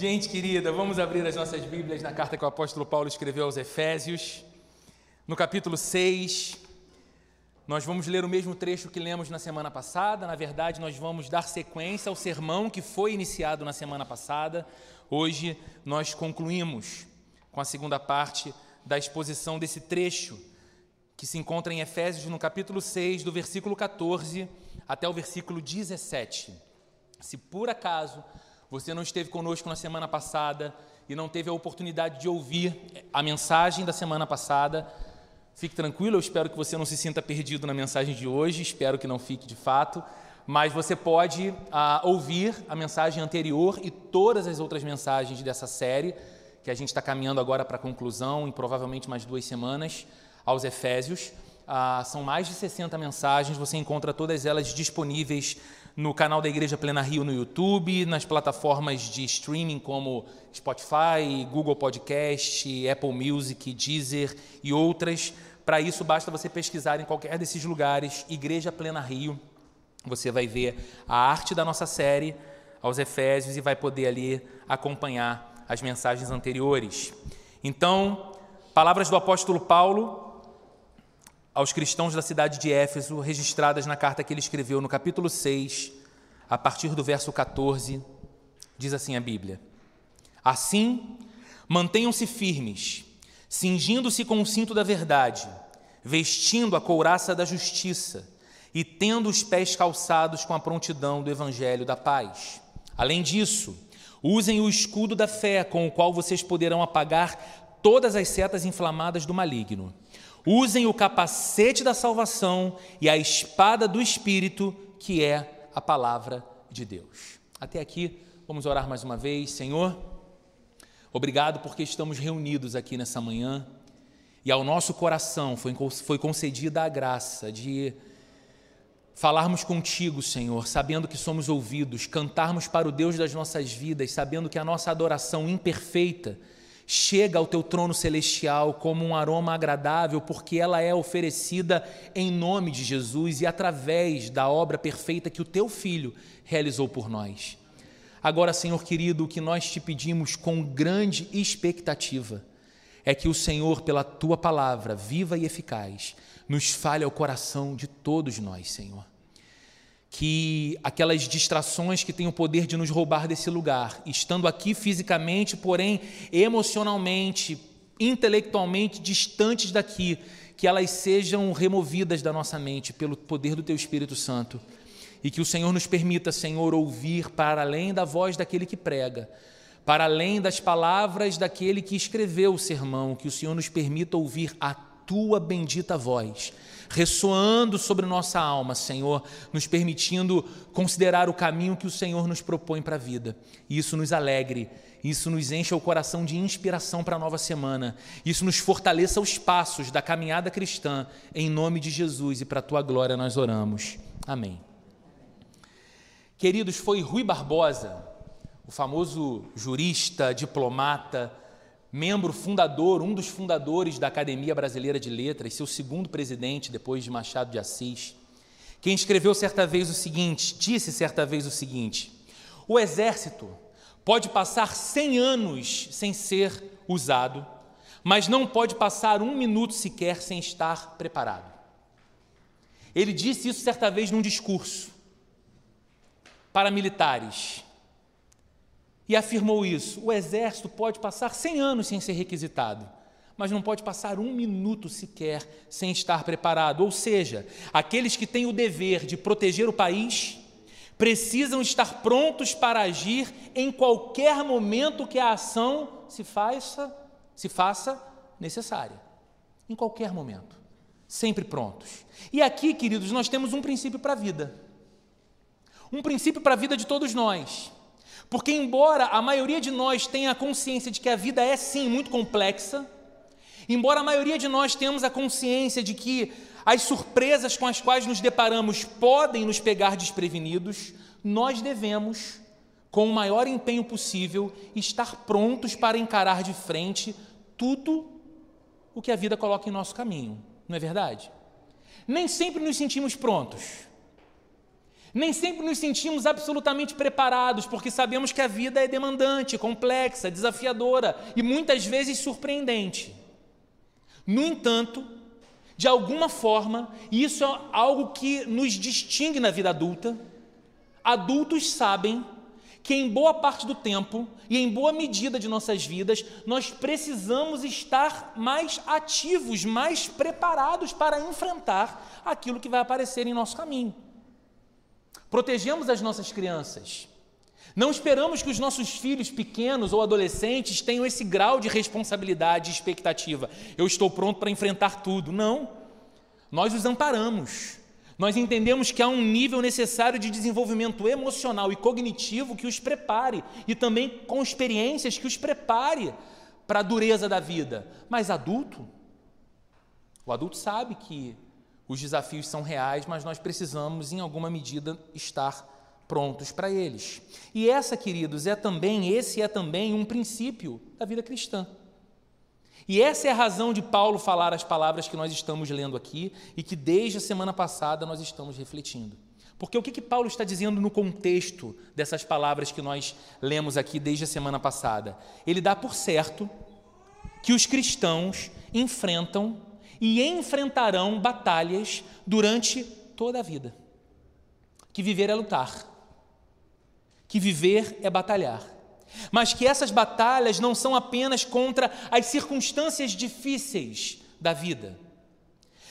Gente querida, vamos abrir as nossas Bíblias na carta que o apóstolo Paulo escreveu aos Efésios, no capítulo 6. Nós vamos ler o mesmo trecho que lemos na semana passada. Na verdade, nós vamos dar sequência ao sermão que foi iniciado na semana passada. Hoje nós concluímos com a segunda parte da exposição desse trecho que se encontra em Efésios, no capítulo 6, do versículo 14 até o versículo 17. Se por acaso você não esteve conosco na semana passada e não teve a oportunidade de ouvir a mensagem da semana passada, fique tranquilo, eu espero que você não se sinta perdido na mensagem de hoje, espero que não fique de fato, mas você pode ah, ouvir a mensagem anterior e todas as outras mensagens dessa série, que a gente está caminhando agora para a conclusão, em provavelmente mais duas semanas, aos Efésios. Ah, são mais de 60 mensagens, você encontra todas elas disponíveis no canal da Igreja Plena Rio no YouTube, nas plataformas de streaming como Spotify, Google Podcast, Apple Music, Deezer e outras. Para isso, basta você pesquisar em qualquer desses lugares, Igreja Plena Rio. Você vai ver a arte da nossa série aos Efésios e vai poder ali acompanhar as mensagens anteriores. Então, palavras do apóstolo Paulo aos cristãos da cidade de Éfeso, registradas na carta que ele escreveu no capítulo 6, a partir do verso 14, diz assim a Bíblia: Assim, mantenham-se firmes, cingindo-se com o cinto da verdade, vestindo a couraça da justiça e tendo os pés calçados com a prontidão do evangelho da paz. Além disso, usem o escudo da fé, com o qual vocês poderão apagar todas as setas inflamadas do maligno. Usem o capacete da salvação e a espada do Espírito, que é a palavra de Deus. Até aqui, vamos orar mais uma vez. Senhor, obrigado porque estamos reunidos aqui nessa manhã e ao nosso coração foi, foi concedida a graça de falarmos contigo, Senhor, sabendo que somos ouvidos, cantarmos para o Deus das nossas vidas, sabendo que a nossa adoração imperfeita chega ao teu trono celestial como um aroma agradável, porque ela é oferecida em nome de Jesus e através da obra perfeita que o teu filho realizou por nós. Agora, Senhor querido, o que nós te pedimos com grande expectativa é que o Senhor, pela tua palavra viva e eficaz, nos fale ao coração de todos nós, Senhor que aquelas distrações que têm o poder de nos roubar desse lugar, estando aqui fisicamente, porém emocionalmente, intelectualmente distantes daqui, que elas sejam removidas da nossa mente pelo poder do Teu Espírito Santo. E que o Senhor nos permita, Senhor, ouvir para além da voz daquele que prega, para além das palavras daquele que escreveu o sermão, que o Senhor nos permita ouvir a Tua bendita voz ressoando sobre nossa alma, Senhor, nos permitindo considerar o caminho que o Senhor nos propõe para a vida. E isso nos alegre, isso nos encha o coração de inspiração para a nova semana, isso nos fortaleça os passos da caminhada cristã, em nome de Jesus e para a tua glória nós oramos. Amém. Queridos, foi Rui Barbosa, o famoso jurista, diplomata, membro fundador, um dos fundadores da Academia Brasileira de Letras, seu segundo presidente depois de Machado de Assis, quem escreveu certa vez o seguinte, disse certa vez o seguinte: o exército pode passar 100 anos sem ser usado, mas não pode passar um minuto sequer sem estar preparado. Ele disse isso certa vez num discurso para militares e afirmou isso: o exército pode passar 100 anos sem ser requisitado, mas não pode passar um minuto sequer sem estar preparado. Ou seja, aqueles que têm o dever de proteger o país precisam estar prontos para agir em qualquer momento que a ação se faça, se faça necessária. Em qualquer momento. Sempre prontos. E aqui, queridos, nós temos um princípio para a vida. Um princípio para a vida de todos nós. Porque, embora a maioria de nós tenha a consciência de que a vida é sim muito complexa, embora a maioria de nós tenhamos a consciência de que as surpresas com as quais nos deparamos podem nos pegar desprevenidos, nós devemos, com o maior empenho possível, estar prontos para encarar de frente tudo o que a vida coloca em nosso caminho, não é verdade? Nem sempre nos sentimos prontos. Nem sempre nos sentimos absolutamente preparados, porque sabemos que a vida é demandante, complexa, desafiadora e muitas vezes surpreendente. No entanto, de alguma forma, e isso é algo que nos distingue na vida adulta, adultos sabem que em boa parte do tempo e em boa medida de nossas vidas, nós precisamos estar mais ativos, mais preparados para enfrentar aquilo que vai aparecer em nosso caminho. Protegemos as nossas crianças. Não esperamos que os nossos filhos pequenos ou adolescentes tenham esse grau de responsabilidade e expectativa. Eu estou pronto para enfrentar tudo. Não. Nós os amparamos. Nós entendemos que há um nível necessário de desenvolvimento emocional e cognitivo que os prepare e também com experiências que os prepare para a dureza da vida. Mas adulto, o adulto sabe que os desafios são reais, mas nós precisamos, em alguma medida, estar prontos para eles. E essa, queridos, é também, esse é também um princípio da vida cristã. E essa é a razão de Paulo falar as palavras que nós estamos lendo aqui e que desde a semana passada nós estamos refletindo. Porque o que, que Paulo está dizendo no contexto dessas palavras que nós lemos aqui desde a semana passada? Ele dá por certo que os cristãos enfrentam e enfrentarão batalhas durante toda a vida. Que viver é lutar, que viver é batalhar. Mas que essas batalhas não são apenas contra as circunstâncias difíceis da vida,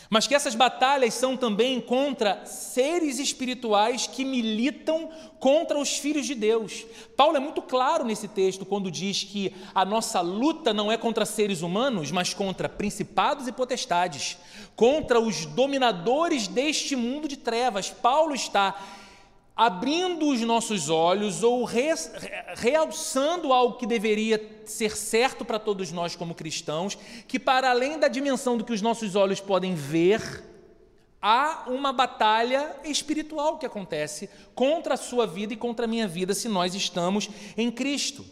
mas que essas batalhas são também contra seres espirituais que militam contra os filhos de Deus. Paulo é muito claro nesse texto quando diz que a nossa luta não é contra seres humanos, mas contra principados e potestades, contra os dominadores deste mundo de trevas. Paulo está abrindo os nossos olhos ou re, realçando algo que deveria ser certo para todos nós como cristãos, que para além da dimensão do que os nossos olhos podem ver, há uma batalha espiritual que acontece contra a sua vida e contra a minha vida se nós estamos em Cristo.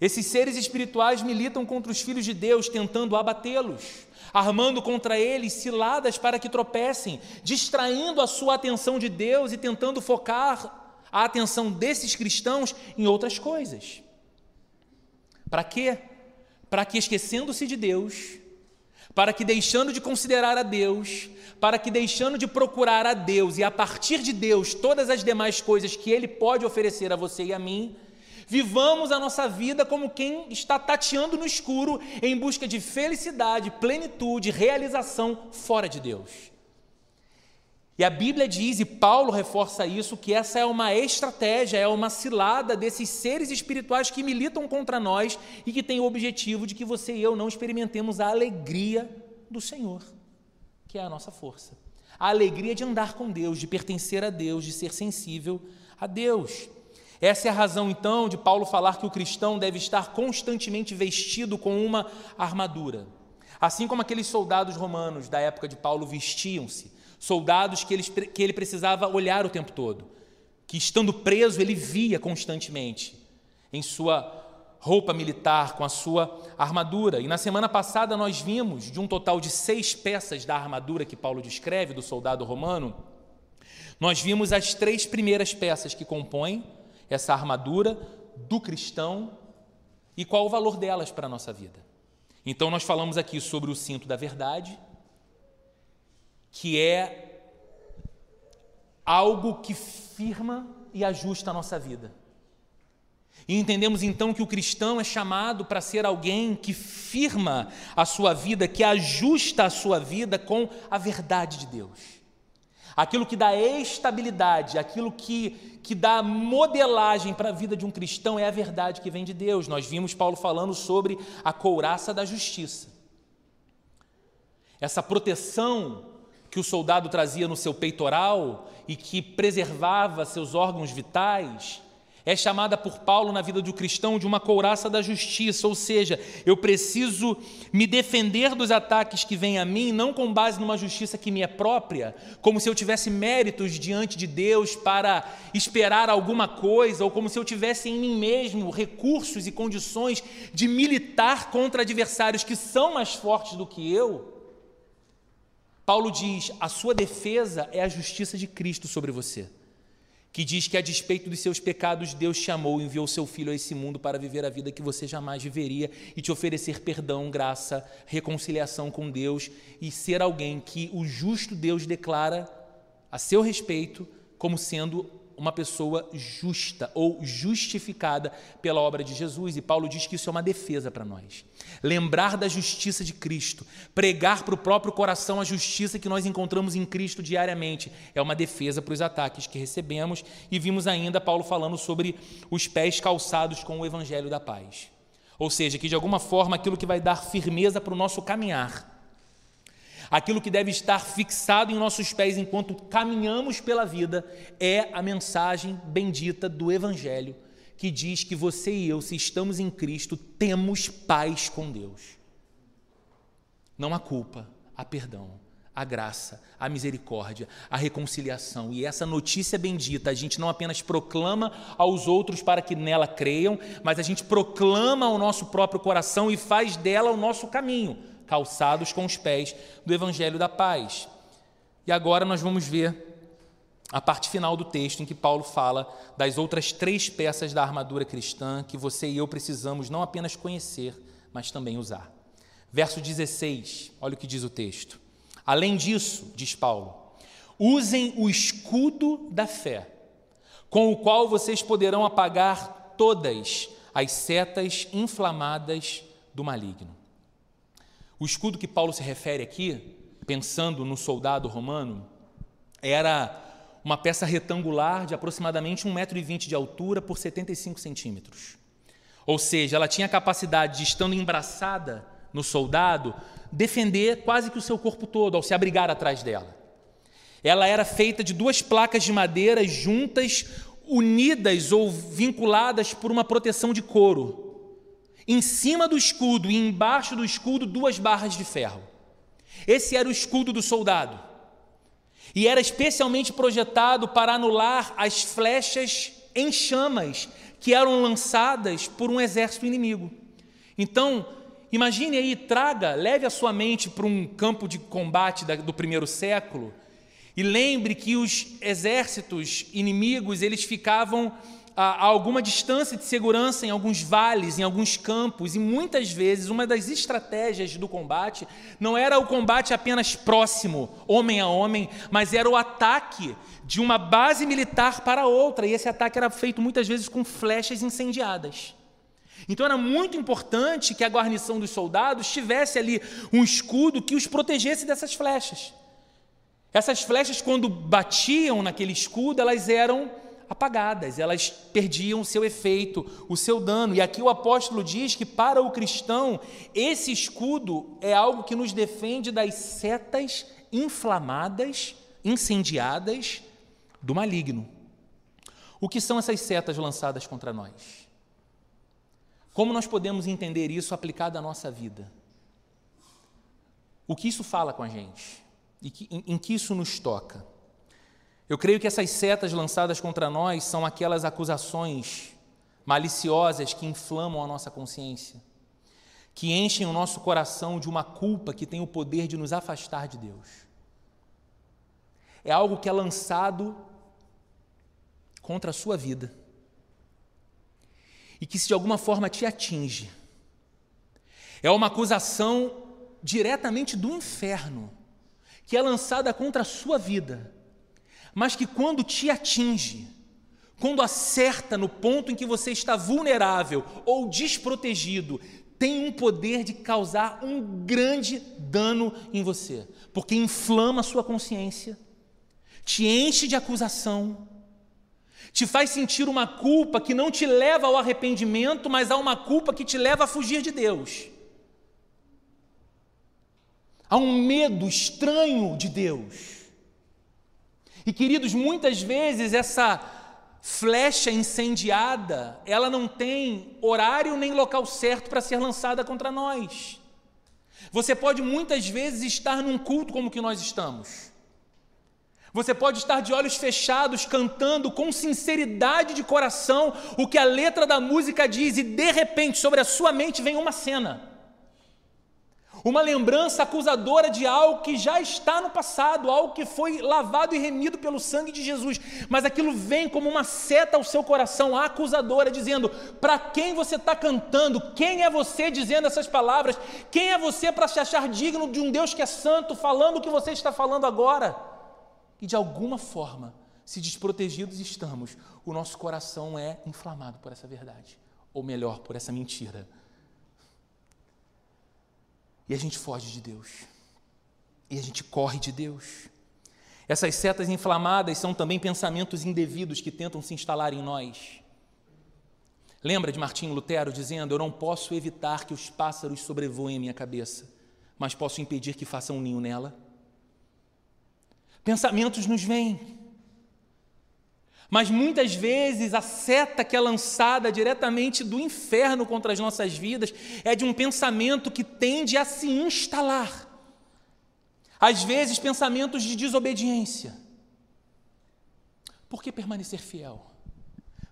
Esses seres espirituais militam contra os filhos de Deus, tentando abatê-los armando contra eles ciladas para que tropecem, distraindo a sua atenção de Deus e tentando focar a atenção desses cristãos em outras coisas. Para quê? Para que, esquecendo-se de Deus, para que, deixando de considerar a Deus, para que, deixando de procurar a Deus e a partir de Deus todas as demais coisas que Ele pode oferecer a você e a mim, Vivamos a nossa vida como quem está tateando no escuro em busca de felicidade, plenitude, realização fora de Deus. E a Bíblia diz, e Paulo reforça isso, que essa é uma estratégia, é uma cilada desses seres espirituais que militam contra nós e que tem o objetivo de que você e eu não experimentemos a alegria do Senhor, que é a nossa força. A alegria de andar com Deus, de pertencer a Deus, de ser sensível a Deus. Essa é a razão, então, de Paulo falar que o cristão deve estar constantemente vestido com uma armadura. Assim como aqueles soldados romanos da época de Paulo vestiam-se, soldados que ele, que ele precisava olhar o tempo todo, que estando preso ele via constantemente em sua roupa militar, com a sua armadura. E na semana passada nós vimos, de um total de seis peças da armadura que Paulo descreve do soldado romano, nós vimos as três primeiras peças que compõem essa armadura do cristão e qual o valor delas para a nossa vida. Então, nós falamos aqui sobre o cinto da verdade, que é algo que firma e ajusta a nossa vida. E entendemos então que o cristão é chamado para ser alguém que firma a sua vida, que ajusta a sua vida com a verdade de Deus aquilo que dá estabilidade, aquilo que, que dá modelagem para a vida de um cristão é a verdade que vem de Deus. Nós vimos Paulo falando sobre a couraça da justiça. Essa proteção que o soldado trazia no seu peitoral e que preservava seus órgãos vitais, é chamada por Paulo na vida do cristão de uma couraça da justiça, ou seja, eu preciso me defender dos ataques que vêm a mim, não com base numa justiça que me é própria, como se eu tivesse méritos diante de Deus para esperar alguma coisa, ou como se eu tivesse em mim mesmo recursos e condições de militar contra adversários que são mais fortes do que eu. Paulo diz: a sua defesa é a justiça de Cristo sobre você. Que diz que a despeito dos seus pecados, Deus te amou e enviou seu filho a esse mundo para viver a vida que você jamais viveria e te oferecer perdão, graça, reconciliação com Deus e ser alguém que o justo Deus declara a seu respeito como sendo uma pessoa justa ou justificada pela obra de Jesus. E Paulo diz que isso é uma defesa para nós. Lembrar da justiça de Cristo, pregar para o próprio coração a justiça que nós encontramos em Cristo diariamente, é uma defesa para os ataques que recebemos. E vimos ainda Paulo falando sobre os pés calçados com o evangelho da paz. Ou seja, que de alguma forma aquilo que vai dar firmeza para o nosso caminhar Aquilo que deve estar fixado em nossos pés enquanto caminhamos pela vida é a mensagem bendita do Evangelho, que diz que você e eu, se estamos em Cristo, temos paz com Deus. Não há culpa, há perdão, a graça, a misericórdia, a reconciliação. E essa notícia bendita a gente não apenas proclama aos outros para que nela creiam, mas a gente proclama ao nosso próprio coração e faz dela o nosso caminho calçados com os pés do Evangelho da Paz. E agora nós vamos ver a parte final do texto em que Paulo fala das outras três peças da armadura cristã que você e eu precisamos não apenas conhecer, mas também usar. Verso 16, olha o que diz o texto. Além disso, diz Paulo, usem o escudo da fé, com o qual vocês poderão apagar todas as setas inflamadas do maligno. O escudo que Paulo se refere aqui, pensando no soldado romano, era uma peça retangular de aproximadamente 1,20m de altura por 75 centímetros. Ou seja, ela tinha a capacidade de, estando embraçada no soldado, defender quase que o seu corpo todo ao se abrigar atrás dela. Ela era feita de duas placas de madeira juntas, unidas ou vinculadas por uma proteção de couro. Em cima do escudo e embaixo do escudo, duas barras de ferro. Esse era o escudo do soldado. E era especialmente projetado para anular as flechas em chamas que eram lançadas por um exército inimigo. Então, imagine aí, traga, leve a sua mente para um campo de combate do primeiro século e lembre que os exércitos inimigos, eles ficavam a, alguma distância de segurança em alguns vales, em alguns campos, e muitas vezes uma das estratégias do combate não era o combate apenas próximo, homem a homem, mas era o ataque de uma base militar para outra, e esse ataque era feito muitas vezes com flechas incendiadas. Então era muito importante que a guarnição dos soldados tivesse ali um escudo que os protegesse dessas flechas. Essas flechas, quando batiam naquele escudo, elas eram apagadas, elas perdiam o seu efeito, o seu dano. E aqui o apóstolo diz que para o cristão, esse escudo é algo que nos defende das setas inflamadas, incendiadas do maligno. O que são essas setas lançadas contra nós? Como nós podemos entender isso aplicado à nossa vida? O que isso fala com a gente? E que, em, em que isso nos toca? Eu creio que essas setas lançadas contra nós são aquelas acusações maliciosas que inflamam a nossa consciência, que enchem o nosso coração de uma culpa que tem o poder de nos afastar de Deus. É algo que é lançado contra a sua vida e que, se de alguma forma te atinge, é uma acusação diretamente do inferno que é lançada contra a sua vida mas que quando te atinge, quando acerta no ponto em que você está vulnerável ou desprotegido, tem um poder de causar um grande dano em você, porque inflama a sua consciência, te enche de acusação, te faz sentir uma culpa que não te leva ao arrependimento, mas há uma culpa que te leva a fugir de Deus. Há um medo estranho de Deus. E queridos, muitas vezes essa flecha incendiada, ela não tem horário nem local certo para ser lançada contra nós. Você pode muitas vezes estar num culto como que nós estamos. Você pode estar de olhos fechados, cantando com sinceridade de coração o que a letra da música diz, e de repente sobre a sua mente vem uma cena. Uma lembrança acusadora de algo que já está no passado, algo que foi lavado e remido pelo sangue de Jesus, mas aquilo vem como uma seta ao seu coração acusadora, dizendo: para quem você está cantando? Quem é você dizendo essas palavras? Quem é você para se achar digno de um Deus que é santo, falando o que você está falando agora? E de alguma forma, se desprotegidos estamos, o nosso coração é inflamado por essa verdade, ou melhor, por essa mentira e a gente foge de Deus. E a gente corre de Deus. Essas setas inflamadas são também pensamentos indevidos que tentam se instalar em nós. Lembra de Martinho Lutero dizendo: Eu não posso evitar que os pássaros sobrevoem minha cabeça, mas posso impedir que façam um ninho nela? Pensamentos nos vêm, mas muitas vezes a seta que é lançada diretamente do inferno contra as nossas vidas é de um pensamento que tende a se instalar. Às vezes, pensamentos de desobediência. Por que permanecer fiel?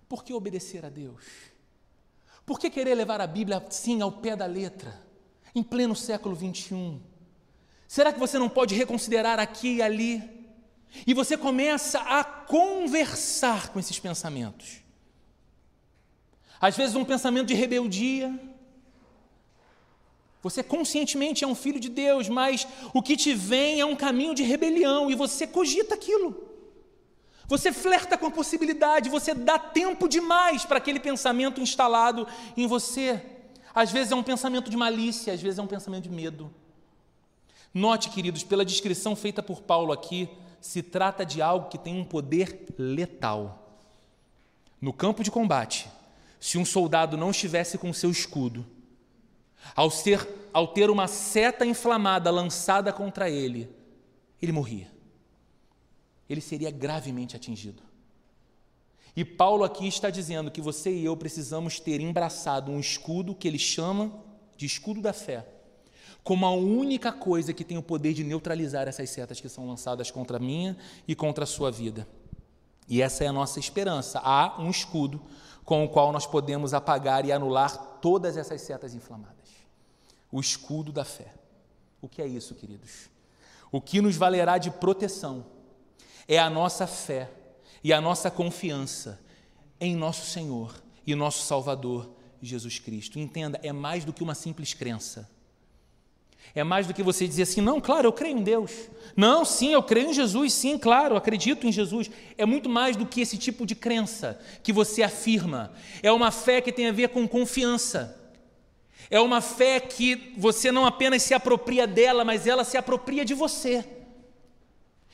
Por que obedecer a Deus? Por que querer levar a Bíblia, sim, ao pé da letra, em pleno século 21? Será que você não pode reconsiderar aqui e ali? E você começa a conversar com esses pensamentos. Às vezes, um pensamento de rebeldia. Você conscientemente é um filho de Deus, mas o que te vem é um caminho de rebelião e você cogita aquilo. Você flerta com a possibilidade, você dá tempo demais para aquele pensamento instalado em você. Às vezes é um pensamento de malícia, às vezes é um pensamento de medo. Note, queridos, pela descrição feita por Paulo aqui, se trata de algo que tem um poder letal. No campo de combate, se um soldado não estivesse com seu escudo, ao, ser, ao ter uma seta inflamada lançada contra ele, ele morria. Ele seria gravemente atingido. E Paulo aqui está dizendo que você e eu precisamos ter embraçado um escudo que ele chama de escudo da fé como a única coisa que tem o poder de neutralizar essas setas que são lançadas contra a minha e contra a sua vida. E essa é a nossa esperança. Há um escudo com o qual nós podemos apagar e anular todas essas setas inflamadas. O escudo da fé. O que é isso, queridos? O que nos valerá de proteção é a nossa fé e a nossa confiança em nosso Senhor e nosso Salvador Jesus Cristo. Entenda, é mais do que uma simples crença. É mais do que você dizer assim, não, claro, eu creio em Deus. Não, sim, eu creio em Jesus, sim, claro, acredito em Jesus. É muito mais do que esse tipo de crença que você afirma. É uma fé que tem a ver com confiança. É uma fé que você não apenas se apropria dela, mas ela se apropria de você.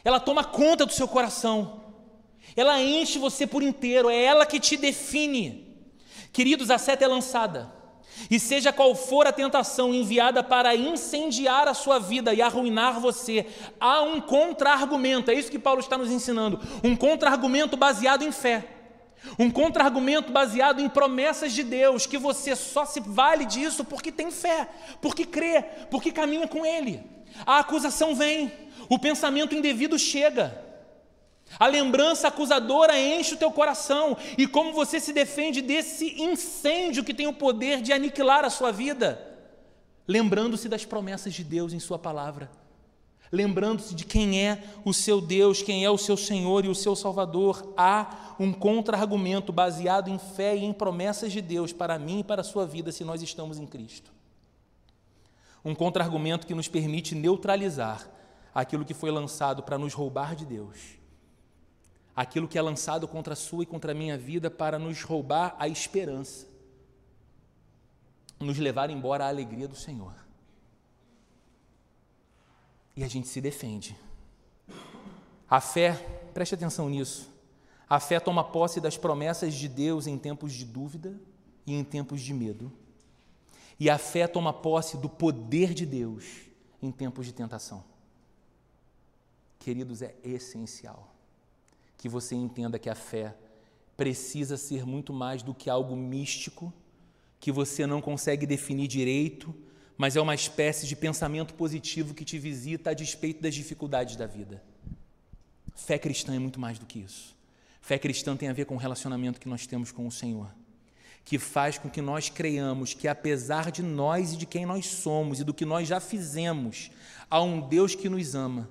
Ela toma conta do seu coração. Ela enche você por inteiro, é ela que te define. Queridos, a seta é lançada. E seja qual for a tentação enviada para incendiar a sua vida e arruinar você, há um contra-argumento, é isso que Paulo está nos ensinando, um contra-argumento baseado em fé. Um contra-argumento baseado em promessas de Deus, que você só se vale disso porque tem fé, porque crê, porque caminha com Ele. A acusação vem, o pensamento indevido chega, a lembrança acusadora enche o teu coração. E como você se defende desse incêndio que tem o poder de aniquilar a sua vida? Lembrando-se das promessas de Deus em Sua palavra. Lembrando-se de quem é o seu Deus, quem é o seu Senhor e o seu Salvador. Há um contra-argumento baseado em fé e em promessas de Deus para mim e para a sua vida se nós estamos em Cristo. Um contra-argumento que nos permite neutralizar aquilo que foi lançado para nos roubar de Deus aquilo que é lançado contra a sua e contra a minha vida para nos roubar a esperança, nos levar embora a alegria do Senhor. E a gente se defende. A fé, preste atenção nisso, a fé toma posse das promessas de Deus em tempos de dúvida e em tempos de medo. E a fé toma posse do poder de Deus em tempos de tentação. Queridos, é essencial que você entenda que a fé precisa ser muito mais do que algo místico, que você não consegue definir direito, mas é uma espécie de pensamento positivo que te visita a despeito das dificuldades da vida. Fé cristã é muito mais do que isso. Fé cristã tem a ver com o relacionamento que nós temos com o Senhor. que faz com que nós creiamos que, apesar de nós e de quem nós somos e do que nós já fizemos, há um Deus que nos ama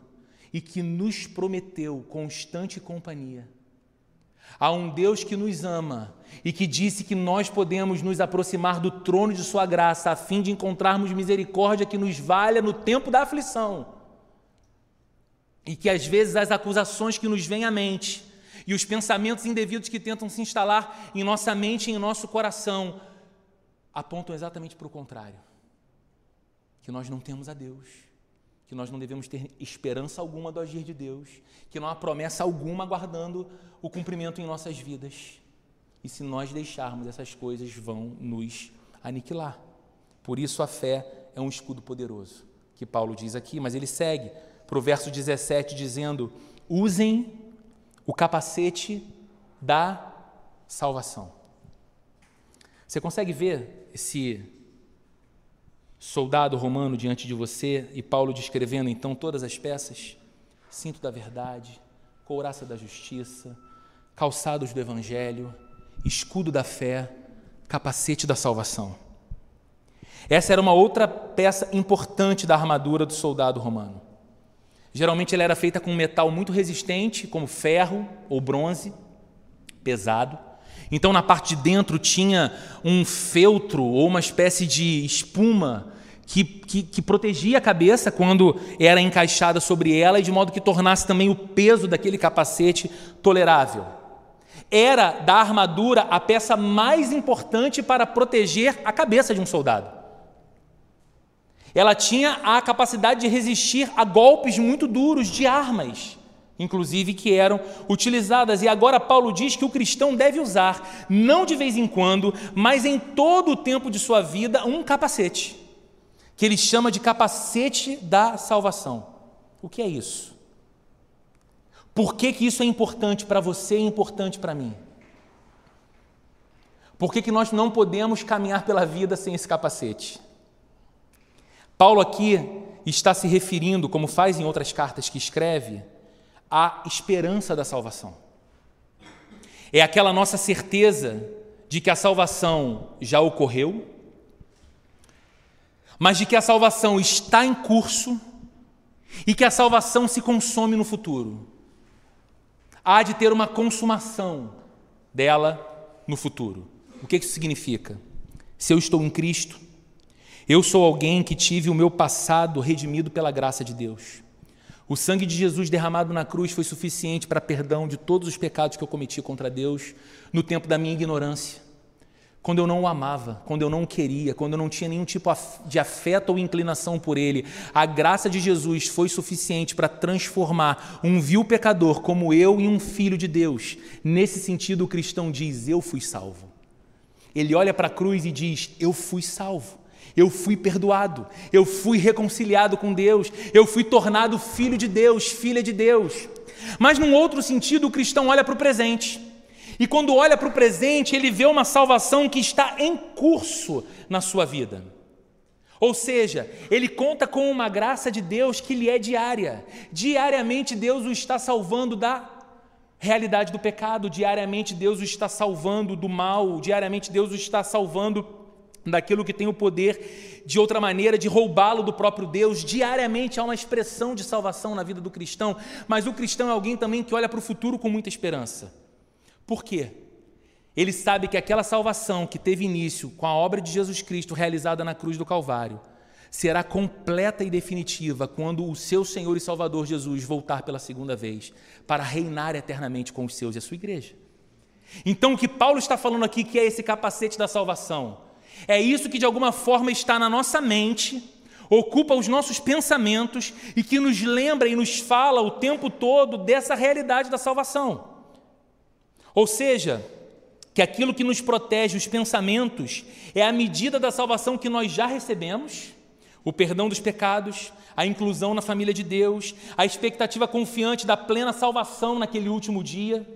e que nos prometeu constante companhia. Há um Deus que nos ama e que disse que nós podemos nos aproximar do trono de Sua graça a fim de encontrarmos misericórdia que nos valha no tempo da aflição. E que às vezes as acusações que nos vêm à mente e os pensamentos indevidos que tentam se instalar em nossa mente e em nosso coração apontam exatamente para o contrário: que nós não temos a Deus, que nós não devemos ter esperança alguma do agir de Deus, que não há promessa alguma aguardando o cumprimento em nossas vidas. E se nós deixarmos, essas coisas vão nos aniquilar. Por isso a fé é um escudo poderoso, que Paulo diz aqui, mas ele segue para o verso 17 dizendo: usem o capacete da salvação. Você consegue ver esse soldado romano diante de você e Paulo descrevendo então todas as peças? Cinto da verdade, couraça da justiça, calçados do evangelho, escudo da fé, capacete da salvação. Essa era uma outra peça importante da armadura do soldado romano. Geralmente ela era feita com metal muito resistente, como ferro ou bronze, pesado. Então na parte de dentro tinha um feltro ou uma espécie de espuma que, que, que, protegia a cabeça quando era encaixada sobre ela e de modo que tornasse também o peso daquele capacete tolerável. Era da armadura a peça mais importante para proteger a cabeça de um soldado. Ela tinha a capacidade de resistir a golpes muito duros de armas, inclusive que eram utilizadas. E agora Paulo diz que o cristão deve usar, não de vez em quando, mas em todo o tempo de sua vida, um capacete, que ele chama de capacete da salvação. O que é isso? Por que, que isso é importante para você e importante para mim? Por que, que nós não podemos caminhar pela vida sem esse capacete? Paulo aqui está se referindo, como faz em outras cartas que escreve, à esperança da salvação. É aquela nossa certeza de que a salvação já ocorreu, mas de que a salvação está em curso e que a salvação se consome no futuro. Há de ter uma consumação dela no futuro. O que isso significa? Se eu estou em Cristo, eu sou alguém que tive o meu passado redimido pela graça de Deus. O sangue de Jesus derramado na cruz foi suficiente para perdão de todos os pecados que eu cometi contra Deus no tempo da minha ignorância. Quando eu não o amava, quando eu não o queria, quando eu não tinha nenhum tipo de afeto ou inclinação por ele, a graça de Jesus foi suficiente para transformar um vil pecador como eu em um filho de Deus. Nesse sentido, o cristão diz: Eu fui salvo. Ele olha para a cruz e diz: Eu fui salvo. Eu fui perdoado, eu fui reconciliado com Deus, eu fui tornado filho de Deus, filha de Deus. Mas, num outro sentido, o cristão olha para o presente. E quando olha para o presente, ele vê uma salvação que está em curso na sua vida. Ou seja, ele conta com uma graça de Deus que lhe é diária. Diariamente Deus o está salvando da realidade do pecado, diariamente Deus o está salvando do mal, diariamente Deus o está salvando daquilo que tem o poder, de outra maneira, de roubá-lo do próprio Deus. Diariamente há uma expressão de salvação na vida do cristão, mas o cristão é alguém também que olha para o futuro com muita esperança. Por quê? Ele sabe que aquela salvação que teve início com a obra de Jesus Cristo realizada na cruz do Calvário será completa e definitiva quando o seu Senhor e Salvador Jesus voltar pela segunda vez para reinar eternamente com os seus e a sua igreja. Então, o que Paulo está falando aqui, que é esse capacete da salvação, é isso que de alguma forma está na nossa mente, ocupa os nossos pensamentos e que nos lembra e nos fala o tempo todo dessa realidade da salvação. Ou seja, que aquilo que nos protege os pensamentos é a medida da salvação que nós já recebemos, o perdão dos pecados, a inclusão na família de Deus, a expectativa confiante da plena salvação naquele último dia.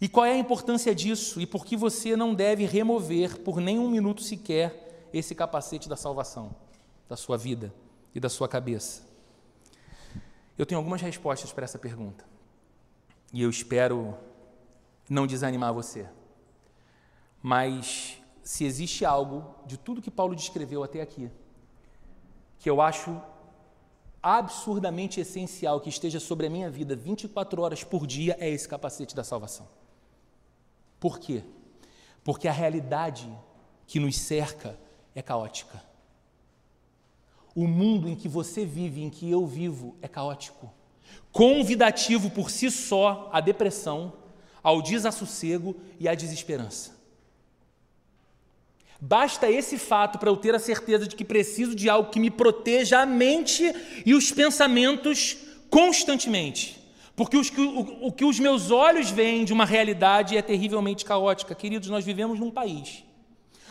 E qual é a importância disso e por que você não deve remover por nenhum minuto sequer esse capacete da salvação da sua vida e da sua cabeça? Eu tenho algumas respostas para essa pergunta e eu espero não desanimar você. Mas se existe algo de tudo que Paulo descreveu até aqui, que eu acho absurdamente essencial que esteja sobre a minha vida 24 horas por dia, é esse capacete da salvação. Por quê? Porque a realidade que nos cerca é caótica. O mundo em que você vive, em que eu vivo, é caótico. Convidativo por si só à depressão, ao desassossego e à desesperança. Basta esse fato para eu ter a certeza de que preciso de algo que me proteja a mente e os pensamentos constantemente. Porque os, o, o que os meus olhos veem de uma realidade é terrivelmente caótica. Queridos, nós vivemos num país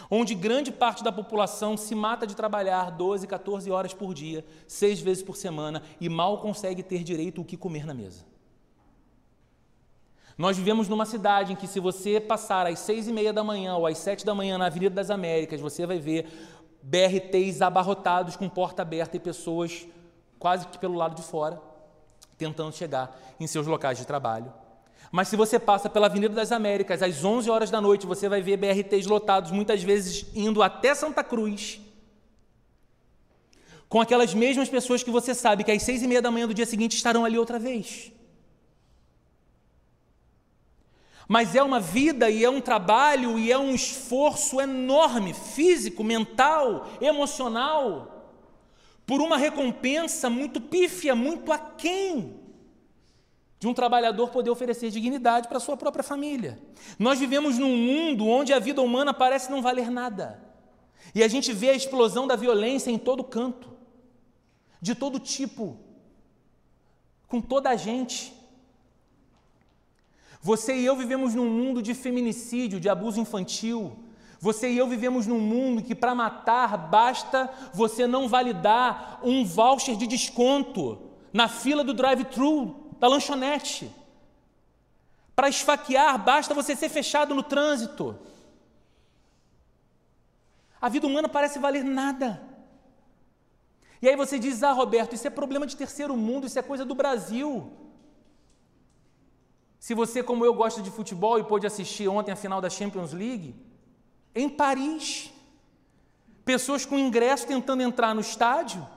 onde grande parte da população se mata de trabalhar 12, 14 horas por dia, seis vezes por semana e mal consegue ter direito o que comer na mesa. Nós vivemos numa cidade em que, se você passar às seis e meia da manhã ou às sete da manhã na Avenida das Américas, você vai ver BRTs abarrotados com porta aberta e pessoas quase que pelo lado de fora tentando chegar em seus locais de trabalho. Mas se você passa pela Avenida das Américas às 11 horas da noite, você vai ver BRTs lotados, muitas vezes indo até Santa Cruz, com aquelas mesmas pessoas que você sabe que às seis e meia da manhã do dia seguinte estarão ali outra vez. Mas é uma vida e é um trabalho e é um esforço enorme, físico, mental, emocional, por uma recompensa muito pífia, muito aquém de um trabalhador poder oferecer dignidade para sua própria família. Nós vivemos num mundo onde a vida humana parece não valer nada. E a gente vê a explosão da violência em todo canto, de todo tipo, com toda a gente. Você e eu vivemos num mundo de feminicídio, de abuso infantil. Você e eu vivemos num mundo que para matar basta você não validar um voucher de desconto na fila do drive-thru da lanchonete. Para esfaquear, basta você ser fechado no trânsito. A vida humana parece valer nada. E aí você diz: Ah, Roberto, isso é problema de terceiro mundo, isso é coisa do Brasil. Se você, como eu, gosta de futebol e pôde assistir ontem a final da Champions League, em Paris, pessoas com ingresso tentando entrar no estádio,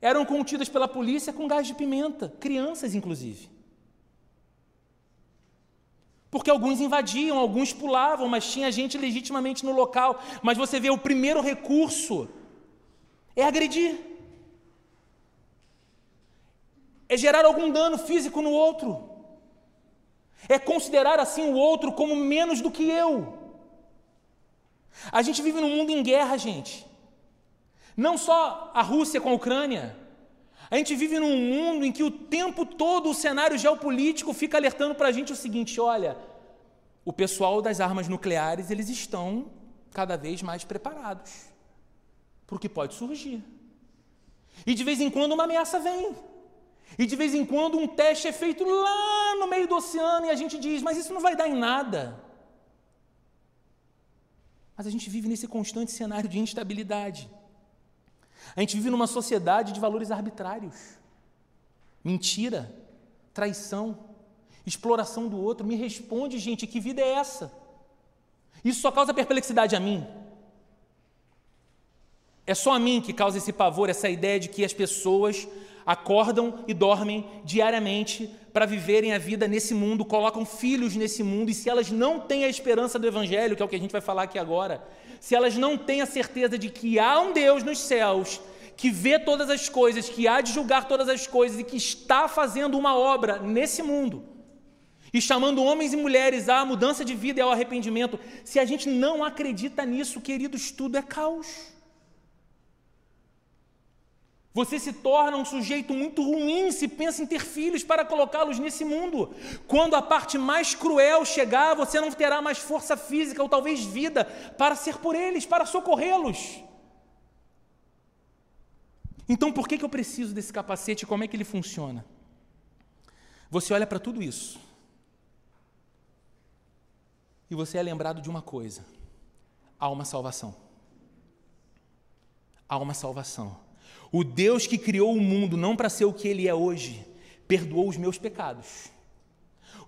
eram contidas pela polícia com gás de pimenta, crianças inclusive. Porque alguns invadiam, alguns pulavam, mas tinha gente legitimamente no local. Mas você vê, o primeiro recurso é agredir, é gerar algum dano físico no outro, é considerar assim o outro como menos do que eu. A gente vive num mundo em guerra, gente. Não só a Rússia com a Ucrânia. A gente vive num mundo em que o tempo todo o cenário geopolítico fica alertando para a gente o seguinte: olha, o pessoal das armas nucleares eles estão cada vez mais preparados para o que pode surgir. E de vez em quando uma ameaça vem. E de vez em quando um teste é feito lá no meio do oceano e a gente diz, mas isso não vai dar em nada. Mas a gente vive nesse constante cenário de instabilidade. A gente vive numa sociedade de valores arbitrários. Mentira, traição, exploração do outro. Me responde, gente, que vida é essa? Isso só causa perplexidade a mim. É só a mim que causa esse pavor, essa ideia de que as pessoas acordam e dormem diariamente para viverem a vida nesse mundo, colocam filhos nesse mundo, e se elas não têm a esperança do Evangelho, que é o que a gente vai falar aqui agora, se elas não têm a certeza de que há um Deus nos céus que vê todas as coisas, que há de julgar todas as coisas e que está fazendo uma obra nesse mundo e chamando homens e mulheres à mudança de vida e ao arrependimento, se a gente não acredita nisso, queridos, tudo é caos. Você se torna um sujeito muito ruim se pensa em ter filhos para colocá-los nesse mundo. Quando a parte mais cruel chegar, você não terá mais força física ou talvez vida para ser por eles, para socorrê-los. Então, por que, que eu preciso desse capacete como é que ele funciona? Você olha para tudo isso e você é lembrado de uma coisa: há uma salvação. Há uma salvação. O Deus que criou o mundo não para ser o que ele é hoje, perdoou os meus pecados.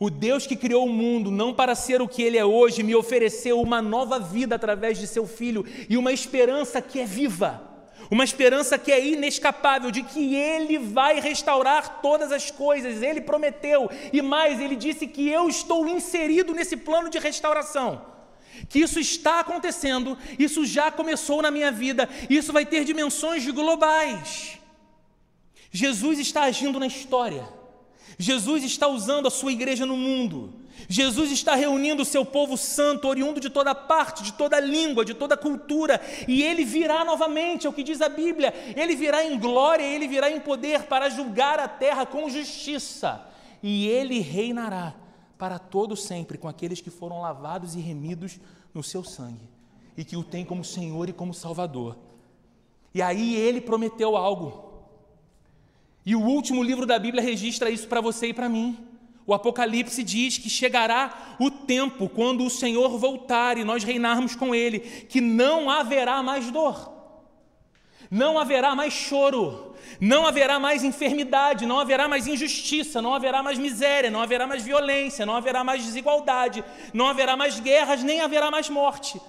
O Deus que criou o mundo não para ser o que ele é hoje, me ofereceu uma nova vida através de seu filho e uma esperança que é viva. Uma esperança que é inescapável de que Ele vai restaurar todas as coisas, Ele prometeu, e mais, Ele disse que eu estou inserido nesse plano de restauração, que isso está acontecendo, isso já começou na minha vida, isso vai ter dimensões globais. Jesus está agindo na história, Jesus está usando a sua igreja no mundo, Jesus está reunindo o seu povo santo, oriundo de toda parte, de toda língua, de toda cultura, e ele virá novamente, é o que diz a Bíblia, ele virá em glória, ele virá em poder para julgar a terra com justiça, e ele reinará para todo sempre com aqueles que foram lavados e remidos no seu sangue, e que o tem como Senhor e como Salvador. E aí ele prometeu algo. E o último livro da Bíblia registra isso para você e para mim. O Apocalipse diz que chegará o tempo quando o Senhor voltar e nós reinarmos com Ele, que não haverá mais dor, não haverá mais choro, não haverá mais enfermidade, não haverá mais injustiça, não haverá mais miséria, não haverá mais violência, não haverá mais desigualdade, não haverá mais guerras, nem haverá mais morte.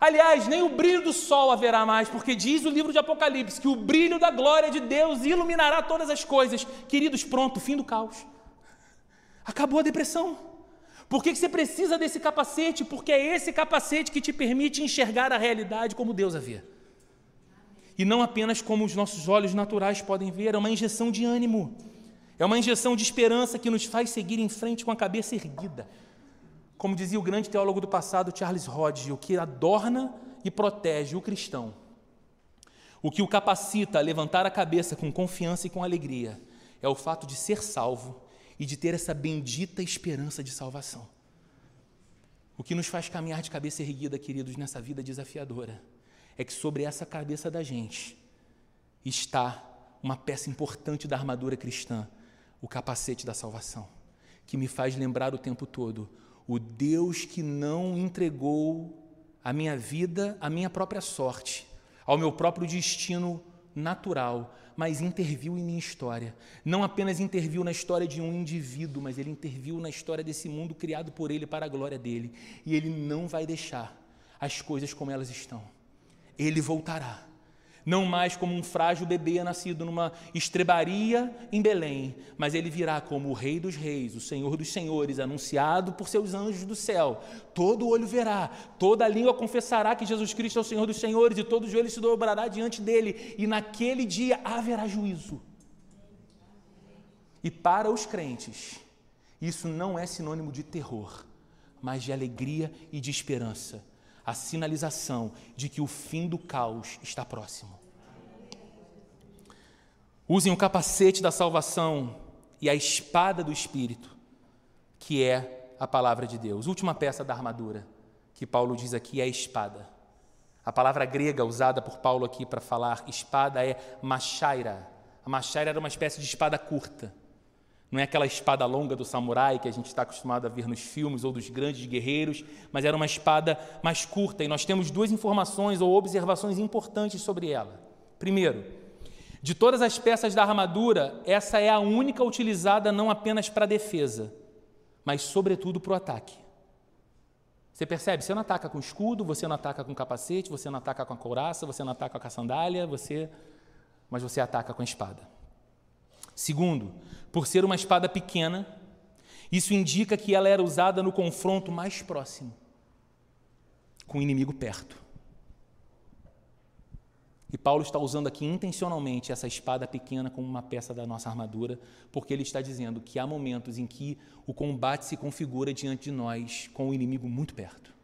Aliás, nem o brilho do sol haverá mais, porque diz o livro de Apocalipse que o brilho da glória de Deus iluminará todas as coisas. Queridos, pronto, fim do caos. Acabou a depressão. Por que você precisa desse capacete? Porque é esse capacete que te permite enxergar a realidade como Deus a vê. E não apenas como os nossos olhos naturais podem ver, é uma injeção de ânimo, é uma injeção de esperança que nos faz seguir em frente com a cabeça erguida. Como dizia o grande teólogo do passado, Charles Hodge, o que adorna e protege o cristão, o que o capacita a levantar a cabeça com confiança e com alegria, é o fato de ser salvo e de ter essa bendita esperança de salvação. O que nos faz caminhar de cabeça erguida, queridos, nessa vida desafiadora, é que sobre essa cabeça da gente está uma peça importante da armadura cristã, o capacete da salvação, que me faz lembrar o tempo todo o Deus que não entregou a minha vida, a minha própria sorte, ao meu próprio destino natural, mas interviu em minha história. Não apenas interviu na história de um indivíduo, mas ele interviu na história desse mundo criado por ele para a glória dele. E ele não vai deixar as coisas como elas estão. Ele voltará não mais como um frágil bebê nascido numa estrebaria em Belém, mas ele virá como o Rei dos Reis, o Senhor dos Senhores, anunciado por seus anjos do céu. Todo olho verá, toda língua confessará que Jesus Cristo é o Senhor dos Senhores, e todo joelho se dobrará diante dele, e naquele dia haverá juízo. E para os crentes, isso não é sinônimo de terror, mas de alegria e de esperança a sinalização de que o fim do caos está próximo. Usem o capacete da salvação e a espada do Espírito, que é a palavra de Deus. Última peça da armadura que Paulo diz aqui é a espada. A palavra grega usada por Paulo aqui para falar espada é machaira. A machaira era uma espécie de espada curta. Não é aquela espada longa do samurai que a gente está acostumado a ver nos filmes ou dos grandes guerreiros, mas era uma espada mais curta. E nós temos duas informações ou observações importantes sobre ela. Primeiro, de todas as peças da armadura, essa é a única utilizada não apenas para defesa, mas sobretudo para o ataque. Você percebe? Você não ataca com escudo, você não ataca com capacete, você não ataca com a couraça, você não ataca com a sandália, você, mas você ataca com a espada. Segundo, por ser uma espada pequena, isso indica que ela era usada no confronto mais próximo, com o inimigo perto. E Paulo está usando aqui intencionalmente essa espada pequena como uma peça da nossa armadura, porque ele está dizendo que há momentos em que o combate se configura diante de nós com o inimigo muito perto.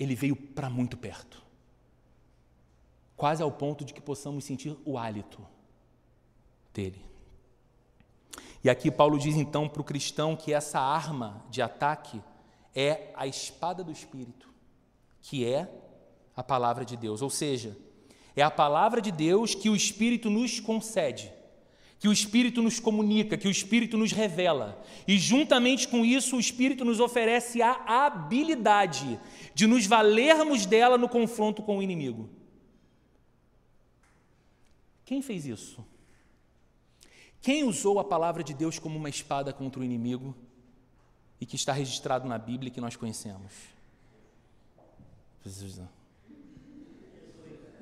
Ele veio para muito perto, quase ao ponto de que possamos sentir o hálito dele. E aqui Paulo diz então para o cristão que essa arma de ataque é a espada do Espírito, que é a palavra de Deus. Ou seja, é a palavra de Deus que o Espírito nos concede, que o Espírito nos comunica, que o Espírito nos revela. E juntamente com isso, o Espírito nos oferece a habilidade de nos valermos dela no confronto com o inimigo. Quem fez isso? Quem usou a palavra de Deus como uma espada contra o inimigo e que está registrado na Bíblia e que nós conhecemos?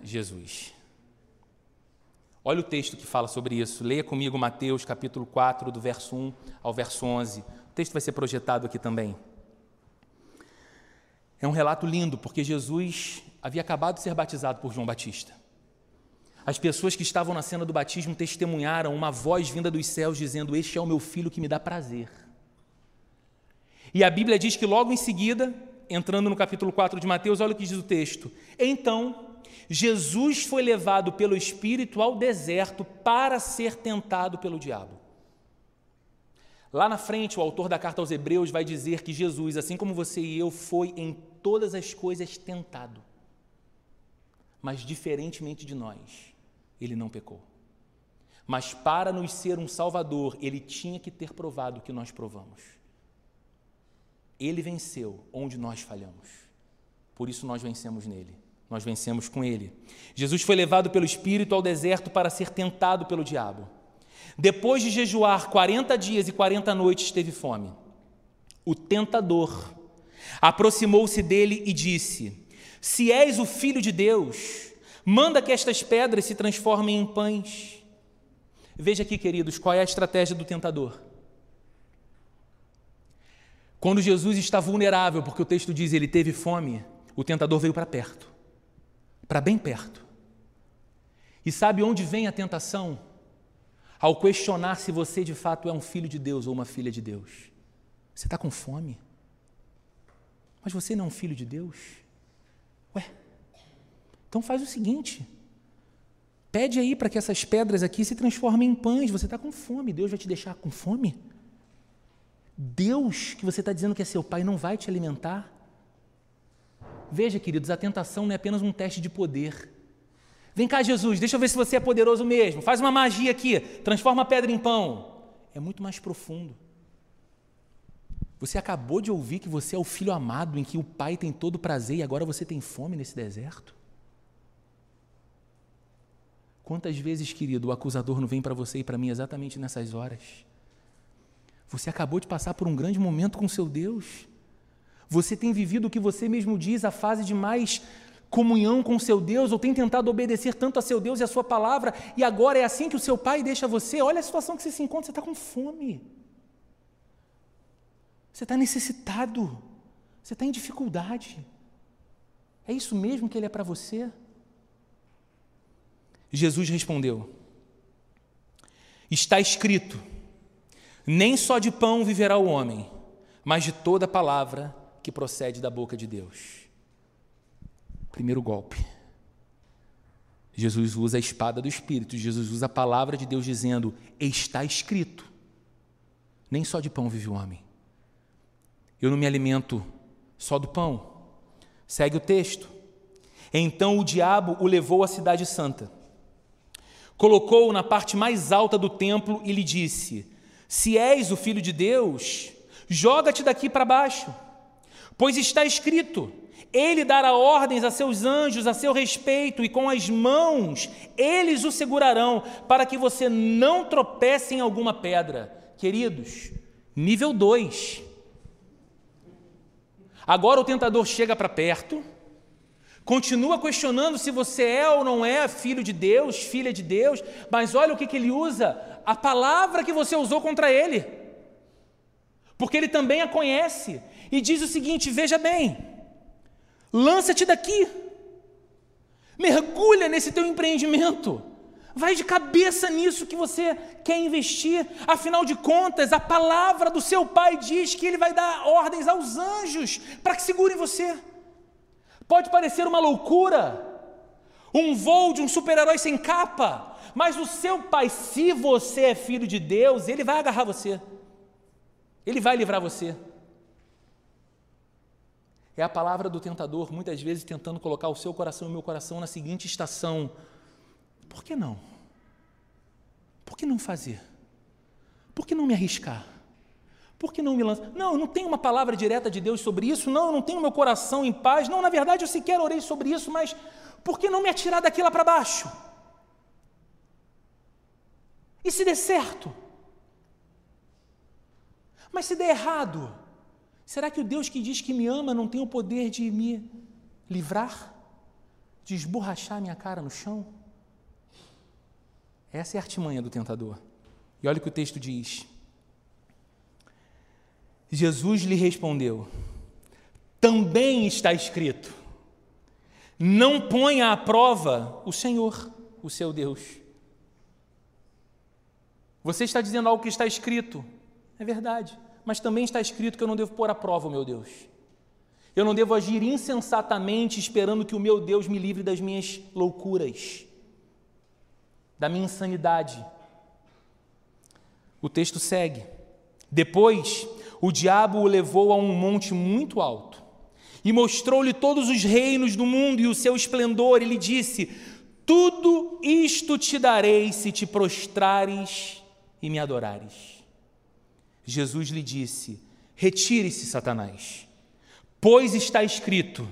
Jesus. Olha o texto que fala sobre isso. Leia comigo Mateus capítulo 4, do verso 1 ao verso 11. O texto vai ser projetado aqui também. É um relato lindo, porque Jesus havia acabado de ser batizado por João Batista. As pessoas que estavam na cena do batismo testemunharam uma voz vinda dos céus dizendo: Este é o meu filho que me dá prazer. E a Bíblia diz que logo em seguida, entrando no capítulo 4 de Mateus, olha o que diz o texto. Então, Jesus foi levado pelo Espírito ao deserto para ser tentado pelo diabo. Lá na frente, o autor da carta aos Hebreus vai dizer que Jesus, assim como você e eu, foi em todas as coisas tentado, mas diferentemente de nós, ele não pecou. Mas para nos ser um Salvador, ele tinha que ter provado o que nós provamos. Ele venceu onde nós falhamos. Por isso nós vencemos nele. Nós vencemos com ele. Jesus foi levado pelo Espírito ao deserto para ser tentado pelo diabo. Depois de jejuar 40 dias e 40 noites, teve fome. O tentador aproximou-se dele e disse: Se és o filho de Deus, manda que estas pedras se transformem em pães. Veja aqui, queridos, qual é a estratégia do tentador. Quando Jesus está vulnerável, porque o texto diz ele teve fome, o tentador veio para perto para bem perto. E sabe onde vem a tentação? Ao questionar se você de fato é um filho de Deus ou uma filha de Deus. Você está com fome? Mas você não é um filho de Deus? Então faz o seguinte: pede aí para que essas pedras aqui se transformem em pães. Você está com fome, Deus vai te deixar com fome? Deus, que você está dizendo que é seu pai, não vai te alimentar? Veja, queridos, a tentação não é apenas um teste de poder. Vem cá, Jesus, deixa eu ver se você é poderoso mesmo. Faz uma magia aqui, transforma a pedra em pão. É muito mais profundo. Você acabou de ouvir que você é o filho amado, em que o pai tem todo o prazer e agora você tem fome nesse deserto? Quantas vezes, querido, o acusador não vem para você e para mim exatamente nessas horas? Você acabou de passar por um grande momento com seu Deus. Você tem vivido o que você mesmo diz, a fase de mais comunhão com seu Deus, ou tem tentado obedecer tanto a seu Deus e a sua palavra, e agora é assim que o seu pai deixa você? Olha a situação que você se encontra, você está com fome. Você está necessitado. Você está em dificuldade. É isso mesmo que ele é para você? Jesus respondeu: Está escrito: Nem só de pão viverá o homem, mas de toda palavra que procede da boca de Deus. Primeiro golpe. Jesus usa a espada do Espírito, Jesus usa a palavra de Deus dizendo: Está escrito. Nem só de pão vive o homem. Eu não me alimento só do pão. Segue o texto. Então o diabo o levou à cidade santa, colocou-o na parte mais alta do templo e lhe disse: Se és o filho de Deus, joga-te daqui para baixo Pois está escrito: Ele dará ordens a seus anjos a seu respeito, e com as mãos eles o segurarão, para que você não tropece em alguma pedra. Queridos, nível 2. Agora o tentador chega para perto, continua questionando se você é ou não é filho de Deus, filha de Deus, mas olha o que, que ele usa: a palavra que você usou contra ele, porque ele também a conhece e diz o seguinte: veja bem, lança-te daqui, mergulha nesse teu empreendimento, vai de cabeça nisso que você quer investir, afinal de contas, a palavra do seu pai diz que ele vai dar ordens aos anjos para que segurem você. Pode parecer uma loucura, um voo de um super-herói sem capa, mas o seu pai, se você é filho de Deus, ele vai agarrar você, ele vai livrar você. É a palavra do tentador, muitas vezes tentando colocar o seu coração e o meu coração na seguinte estação: por que não? Por que não fazer? Por que não me arriscar? Por que não me lançar? Não, eu não tenho uma palavra direta de Deus sobre isso, não, eu não tenho meu coração em paz, não, na verdade eu sequer orei sobre isso, mas por que não me atirar daqui lá para baixo? E se der certo? Mas se der errado, será que o Deus que diz que me ama não tem o poder de me livrar? De esborrachar minha cara no chão? Essa é a artimanha do tentador. E olha o que o texto diz. Jesus lhe respondeu: Também está escrito: Não ponha à prova o Senhor, o seu Deus. Você está dizendo algo que está escrito, é verdade, mas também está escrito que eu não devo pôr à prova o meu Deus. Eu não devo agir insensatamente esperando que o meu Deus me livre das minhas loucuras, da minha insanidade. O texto segue. Depois, o diabo o levou a um monte muito alto e mostrou-lhe todos os reinos do mundo e o seu esplendor, e lhe disse: Tudo isto te darei se te prostrares e me adorares. Jesus lhe disse: Retire-se, Satanás, pois está escrito: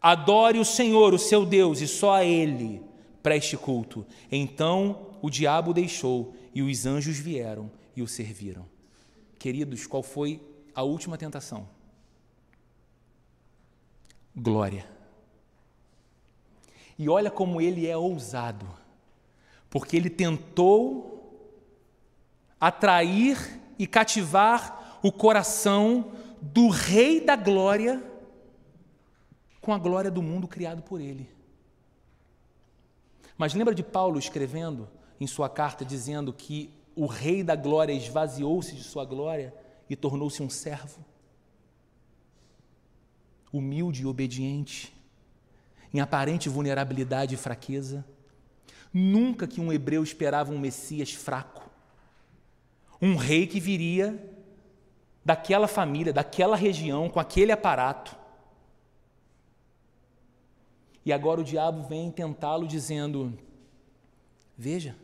Adore o Senhor, o seu Deus, e só a Ele preste culto. Então o diabo deixou e os anjos vieram e o serviram. Queridos, qual foi a última tentação? Glória. E olha como ele é ousado, porque ele tentou atrair e cativar o coração do Rei da Glória com a glória do mundo criado por ele. Mas lembra de Paulo escrevendo em sua carta dizendo que o Rei da Glória esvaziou-se de sua glória e tornou-se um servo. Humilde e obediente, em aparente vulnerabilidade e fraqueza. Nunca que um hebreu esperava um Messias fraco. Um rei que viria daquela família, daquela região, com aquele aparato. E agora o diabo vem tentá-lo dizendo: Veja,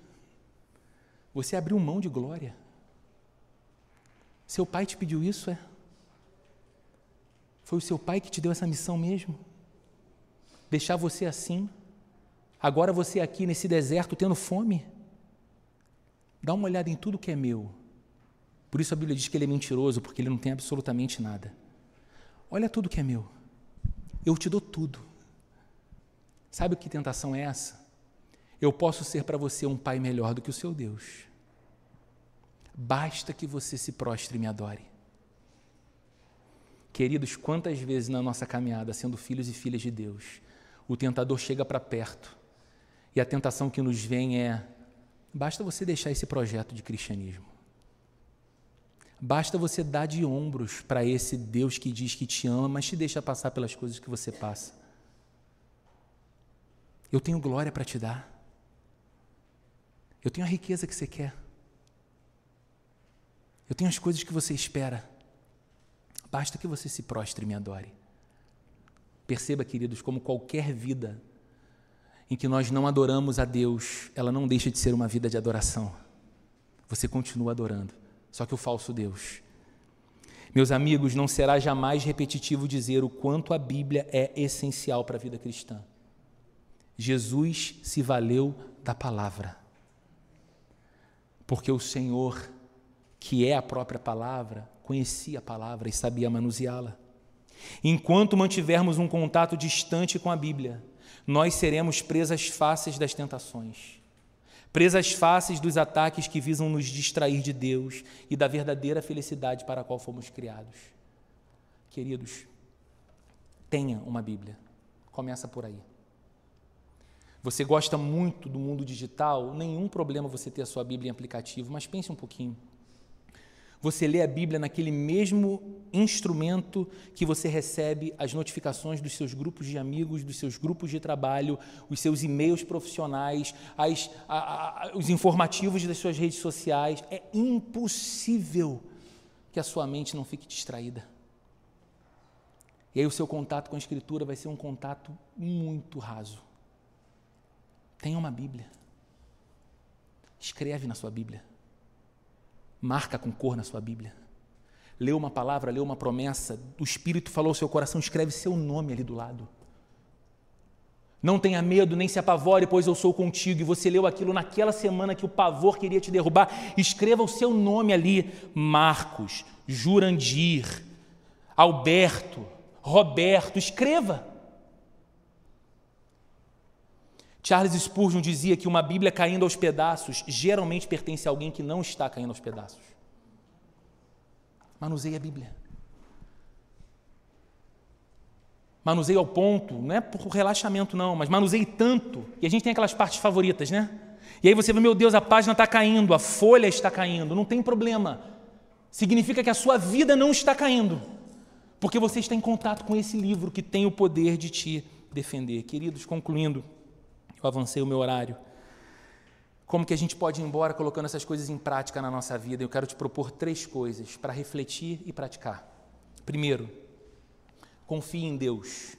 você abriu mão de glória. Seu pai te pediu isso, é? Foi o seu pai que te deu essa missão mesmo? Deixar você assim? Agora você aqui nesse deserto tendo fome? Dá uma olhada em tudo que é meu. Por isso a Bíblia diz que ele é mentiroso, porque ele não tem absolutamente nada. Olha tudo que é meu. Eu te dou tudo. Sabe que tentação é essa? Eu posso ser para você um pai melhor do que o seu Deus. Basta que você se prostre e me adore. Queridos, quantas vezes na nossa caminhada, sendo filhos e filhas de Deus, o tentador chega para perto e a tentação que nos vem é: basta você deixar esse projeto de cristianismo. Basta você dar de ombros para esse Deus que diz que te ama, mas te deixa passar pelas coisas que você passa. Eu tenho glória para te dar. Eu tenho a riqueza que você quer. Eu tenho as coisas que você espera. Basta que você se prostre e me adore. Perceba, queridos, como qualquer vida em que nós não adoramos a Deus, ela não deixa de ser uma vida de adoração. Você continua adorando, só que o falso Deus. Meus amigos, não será jamais repetitivo dizer o quanto a Bíblia é essencial para a vida cristã. Jesus se valeu da palavra porque o Senhor, que é a própria palavra, conhecia a palavra e sabia manuseá-la. Enquanto mantivermos um contato distante com a Bíblia, nós seremos presas fáceis das tentações, presas fáceis dos ataques que visam nos distrair de Deus e da verdadeira felicidade para a qual fomos criados. Queridos, tenha uma Bíblia. Começa por aí. Você gosta muito do mundo digital, nenhum problema você ter a sua Bíblia em aplicativo, mas pense um pouquinho. Você lê a Bíblia naquele mesmo instrumento que você recebe as notificações dos seus grupos de amigos, dos seus grupos de trabalho, os seus e-mails profissionais, as, a, a, os informativos das suas redes sociais. É impossível que a sua mente não fique distraída. E aí o seu contato com a Escritura vai ser um contato muito raso. Tenha uma Bíblia. Escreve na sua Bíblia. Marca com cor na sua Bíblia. Lê uma palavra, lê uma promessa, o Espírito falou ao seu coração, escreve seu nome ali do lado. Não tenha medo, nem se apavore, pois eu sou contigo. E você leu aquilo naquela semana que o pavor queria te derrubar. Escreva o seu nome ali: Marcos, Jurandir, Alberto, Roberto. Escreva. Charles Spurgeon dizia que uma Bíblia caindo aos pedaços geralmente pertence a alguém que não está caindo aos pedaços. Manuseie a Bíblia. Manuseie ao ponto, não é por relaxamento não, mas manuseie tanto. E a gente tem aquelas partes favoritas, né? E aí você vê, meu Deus, a página está caindo, a folha está caindo, não tem problema. Significa que a sua vida não está caindo, porque você está em contato com esse livro que tem o poder de te defender. Queridos, concluindo, eu avancei o meu horário. Como que a gente pode ir embora colocando essas coisas em prática na nossa vida? Eu quero te propor três coisas para refletir e praticar. Primeiro, confie em Deus.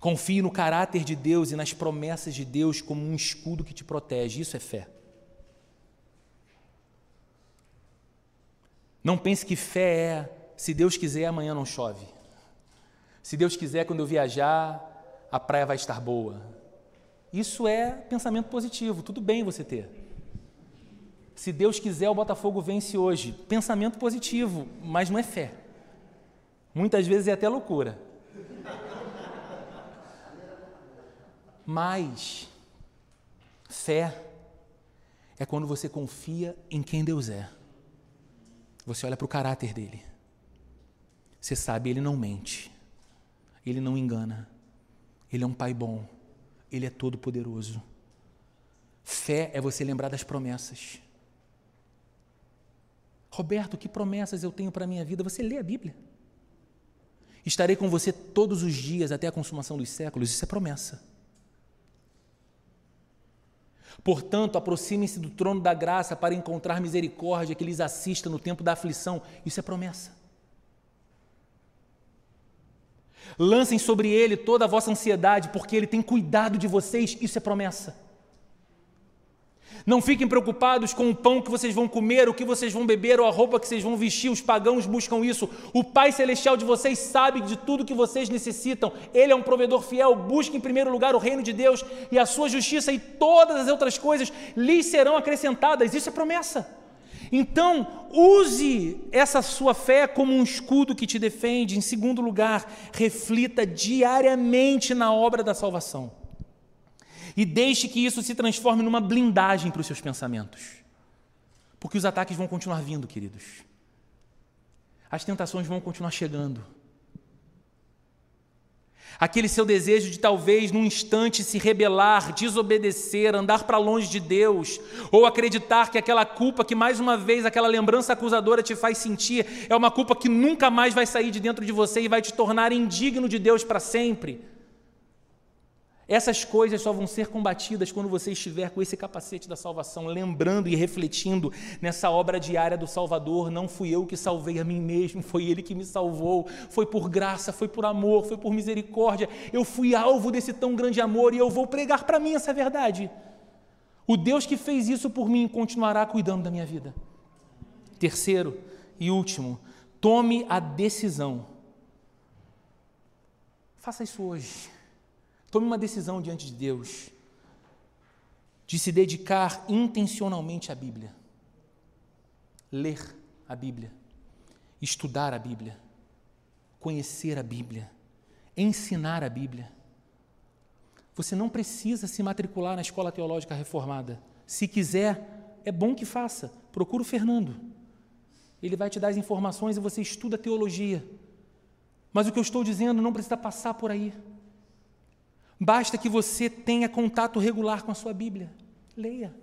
Confie no caráter de Deus e nas promessas de Deus como um escudo que te protege. Isso é fé. Não pense que fé é se Deus quiser, amanhã não chove. Se Deus quiser, quando eu viajar, a praia vai estar boa. Isso é pensamento positivo, tudo bem você ter. Se Deus quiser, o Botafogo vence hoje. Pensamento positivo, mas não é fé. Muitas vezes é até loucura. Mas fé é quando você confia em quem Deus é. Você olha para o caráter dele. Você sabe, ele não mente. Ele não engana. Ele é um pai bom. Ele é todo poderoso. Fé é você lembrar das promessas. Roberto, que promessas eu tenho para a minha vida? Você lê a Bíblia. Estarei com você todos os dias até a consumação dos séculos. Isso é promessa. Portanto, aproxime-se do trono da graça para encontrar misericórdia que lhes assista no tempo da aflição. Isso é promessa. Lancem sobre ele toda a vossa ansiedade, porque ele tem cuidado de vocês, isso é promessa. Não fiquem preocupados com o pão que vocês vão comer, o que vocês vão beber ou a roupa que vocês vão vestir. Os pagãos buscam isso. O Pai Celestial de vocês sabe de tudo que vocês necessitam. Ele é um provedor fiel. Busque em primeiro lugar o reino de Deus e a sua justiça, e todas as outras coisas lhes serão acrescentadas. Isso é promessa. Então, use essa sua fé como um escudo que te defende. Em segundo lugar, reflita diariamente na obra da salvação. E deixe que isso se transforme numa blindagem para os seus pensamentos. Porque os ataques vão continuar vindo, queridos. As tentações vão continuar chegando. Aquele seu desejo de talvez num instante se rebelar, desobedecer, andar para longe de Deus, ou acreditar que aquela culpa que mais uma vez aquela lembrança acusadora te faz sentir é uma culpa que nunca mais vai sair de dentro de você e vai te tornar indigno de Deus para sempre. Essas coisas só vão ser combatidas quando você estiver com esse capacete da salvação, lembrando e refletindo nessa obra diária do Salvador. Não fui eu que salvei a mim mesmo, foi Ele que me salvou. Foi por graça, foi por amor, foi por misericórdia. Eu fui alvo desse tão grande amor e eu vou pregar para mim essa verdade. O Deus que fez isso por mim continuará cuidando da minha vida. Terceiro e último, tome a decisão. Faça isso hoje Tome uma decisão diante de Deus de se dedicar intencionalmente à Bíblia. Ler a Bíblia, estudar a Bíblia, conhecer a Bíblia, ensinar a Bíblia. Você não precisa se matricular na escola teológica reformada. Se quiser, é bom que faça. Procura o Fernando. Ele vai te dar as informações e você estuda teologia. Mas o que eu estou dizendo não precisa passar por aí. Basta que você tenha contato regular com a sua Bíblia. Leia,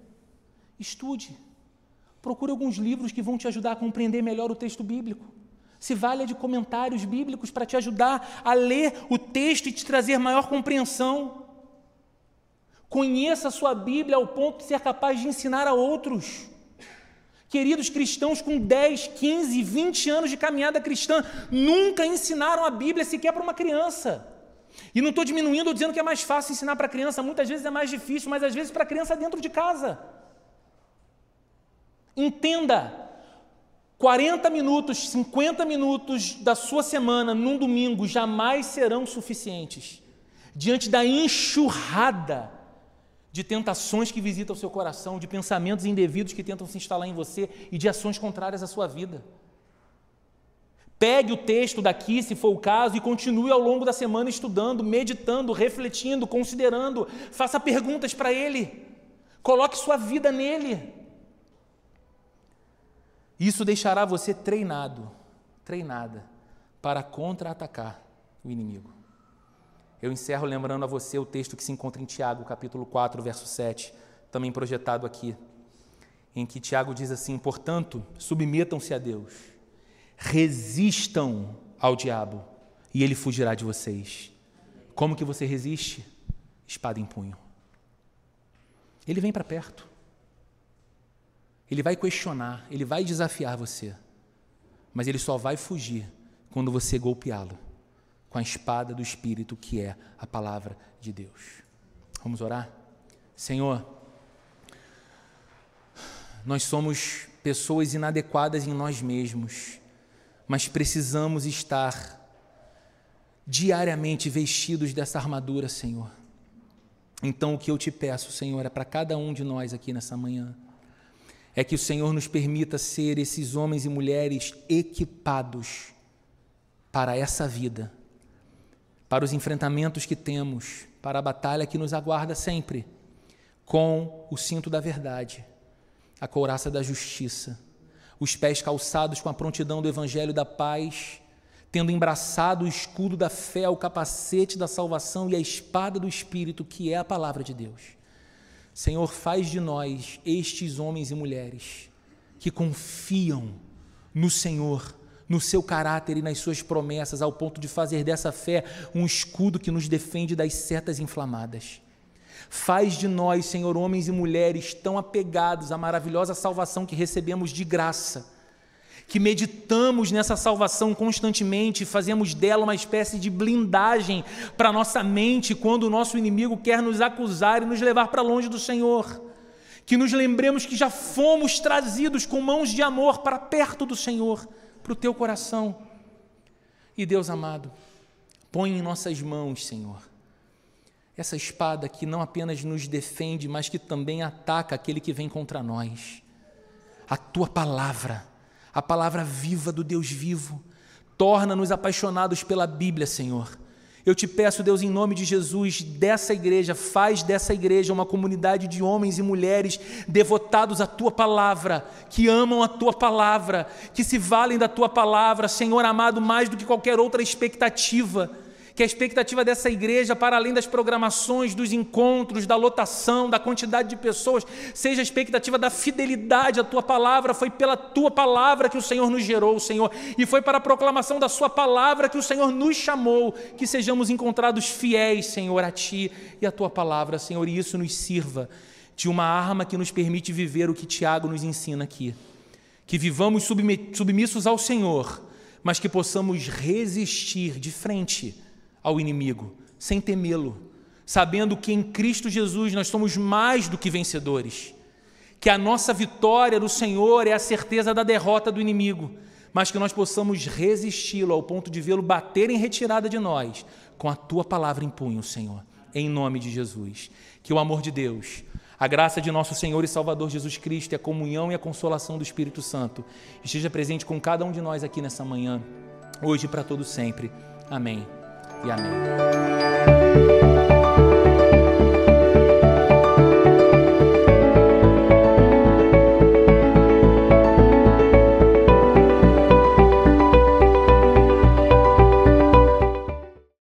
estude, procure alguns livros que vão te ajudar a compreender melhor o texto bíblico. Se valha de comentários bíblicos para te ajudar a ler o texto e te trazer maior compreensão. Conheça a sua Bíblia ao ponto de ser capaz de ensinar a outros. Queridos cristãos com 10, 15, 20 anos de caminhada cristã nunca ensinaram a Bíblia sequer para uma criança. E não estou diminuindo ou dizendo que é mais fácil ensinar para a criança, muitas vezes é mais difícil, mas às vezes para a criança dentro de casa. Entenda, 40 minutos, 50 minutos da sua semana num domingo jamais serão suficientes. diante da enxurrada de tentações que visitam o seu coração, de pensamentos indevidos que tentam se instalar em você e de ações contrárias à sua vida. Pegue o texto daqui, se for o caso, e continue ao longo da semana estudando, meditando, refletindo, considerando. Faça perguntas para ele. Coloque sua vida nele. Isso deixará você treinado, treinada, para contra-atacar o inimigo. Eu encerro lembrando a você o texto que se encontra em Tiago, capítulo 4, verso 7, também projetado aqui, em que Tiago diz assim: Portanto, submetam-se a Deus resistam ao diabo e ele fugirá de vocês. Como que você resiste? Espada em punho. Ele vem para perto. Ele vai questionar, ele vai desafiar você. Mas ele só vai fugir quando você golpeá-lo com a espada do Espírito, que é a palavra de Deus. Vamos orar? Senhor, nós somos pessoas inadequadas em nós mesmos mas precisamos estar diariamente vestidos dessa armadura, Senhor. Então, o que eu te peço, Senhor, é para cada um de nós aqui nessa manhã, é que o Senhor nos permita ser esses homens e mulheres equipados para essa vida, para os enfrentamentos que temos, para a batalha que nos aguarda sempre, com o cinto da verdade, a couraça da justiça os pés calçados com a prontidão do evangelho da paz, tendo embraçado o escudo da fé, o capacete da salvação e a espada do Espírito, que é a palavra de Deus. Senhor, faz de nós estes homens e mulheres que confiam no Senhor, no seu caráter e nas suas promessas, ao ponto de fazer dessa fé um escudo que nos defende das setas inflamadas. Faz de nós, Senhor, homens e mulheres tão apegados à maravilhosa salvação que recebemos de graça, que meditamos nessa salvação constantemente fazemos dela uma espécie de blindagem para nossa mente quando o nosso inimigo quer nos acusar e nos levar para longe do Senhor. Que nos lembremos que já fomos trazidos com mãos de amor para perto do Senhor, para o teu coração. E Deus amado, põe em nossas mãos, Senhor, essa espada que não apenas nos defende, mas que também ataca aquele que vem contra nós. A tua palavra, a palavra viva do Deus vivo, torna-nos apaixonados pela Bíblia, Senhor. Eu te peço, Deus, em nome de Jesus, dessa igreja, faz dessa igreja uma comunidade de homens e mulheres devotados à tua palavra, que amam a tua palavra, que se valem da tua palavra, Senhor amado, mais do que qualquer outra expectativa que a expectativa dessa igreja, para além das programações, dos encontros, da lotação, da quantidade de pessoas, seja a expectativa da fidelidade à tua palavra. Foi pela tua palavra que o Senhor nos gerou, Senhor, e foi para a proclamação da Sua palavra que o Senhor nos chamou, que sejamos encontrados fiéis, Senhor, a Ti e à tua palavra, Senhor, e isso nos sirva de uma arma que nos permite viver o que Tiago nos ensina aqui. Que vivamos submissos ao Senhor, mas que possamos resistir de frente ao inimigo, sem temê-lo, sabendo que em Cristo Jesus nós somos mais do que vencedores, que a nossa vitória do Senhor é a certeza da derrota do inimigo, mas que nós possamos resisti-lo ao ponto de vê-lo bater em retirada de nós, com a tua palavra em punho, Senhor, em nome de Jesus. Que o amor de Deus, a graça de nosso Senhor e Salvador Jesus Cristo, e a comunhão e a consolação do Espírito Santo esteja presente com cada um de nós aqui nessa manhã, hoje e para todo sempre. Amém e amém.